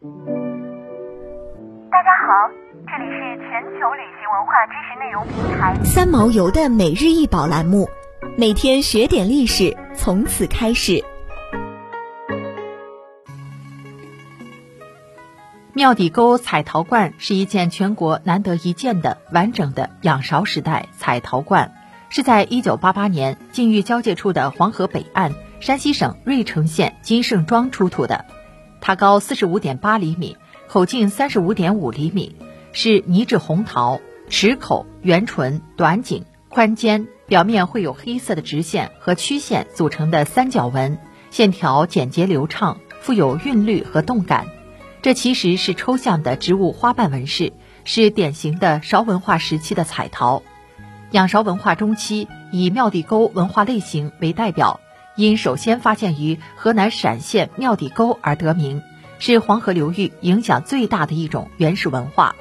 大家好，这里是全球旅行文化知识内容平台三毛游的每日一宝栏目，每天学点历史，从此开始。庙底沟彩陶罐是一件全国难得一见的完整的仰韶时代彩陶罐，是在一九八八年晋豫交界处的黄河北岸，山西省芮城县金盛庄出土的。它高四十五点八厘米，口径三十五点五厘米，是泥质红陶，齿口圆唇、短颈、宽尖，表面会有黑色的直线和曲线组成的三角纹，线条简洁流畅，富有韵律和动感。这其实是抽象的植物花瓣纹饰，是典型的韶文化时期的彩陶。仰韶文化中期以庙底沟文化类型为代表，因首先发现于河南陕县庙底沟而得名，是黄河流域影响最大的一种原始文化。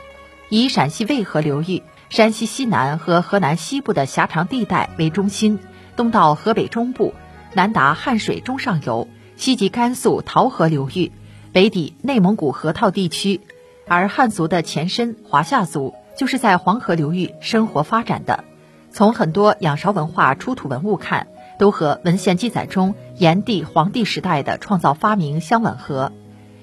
以陕西渭河流域、山西西南和河南西部的狭长地带为中心，东到河北中部，南达汉水中上游，西及甘肃桃河流域。北抵内蒙古河套地区，而汉族的前身华夏族就是在黄河流域生活发展的。从很多仰韶文化出土文物看，都和文献记载中炎帝、黄帝时代的创造发明相吻合。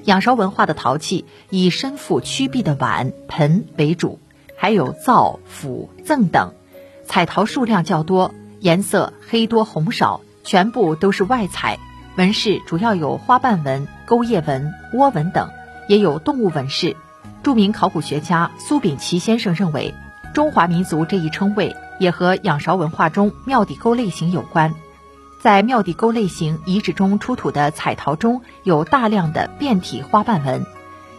仰韶文化的陶器以身负曲壁的碗、盆为主，还有灶、釜、甑等。彩陶数量较多，颜色黑多红少，全部都是外彩。纹饰主要有花瓣纹、钩叶纹、窝纹等，也有动物纹饰。著名考古学家苏秉琦先生认为，中华民族这一称谓也和仰韶文化中庙底沟类型有关。在庙底沟类型遗址中出土的彩陶中有大量的变体花瓣纹，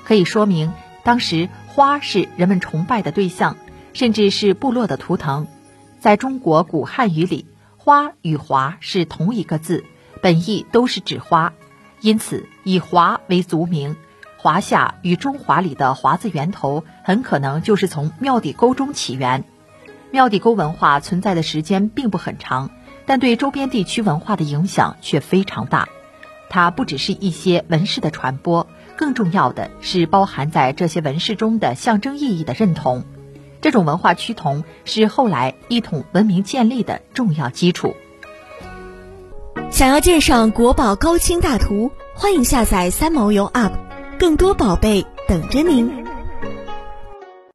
可以说明当时花是人们崇拜的对象，甚至是部落的图腾。在中国古汉语里，花与华是同一个字。本意都是指花，因此以华为族名。华夏与中华里的华字源头很可能就是从庙底沟中起源。庙底沟文化存在的时间并不很长，但对周边地区文化的影响却非常大。它不只是一些纹饰的传播，更重要的是包含在这些纹饰中的象征意义的认同。这种文化趋同是后来一统文明建立的重要基础。想要鉴赏国宝高清大图，欢迎下载三毛游 App，更多宝贝等着您。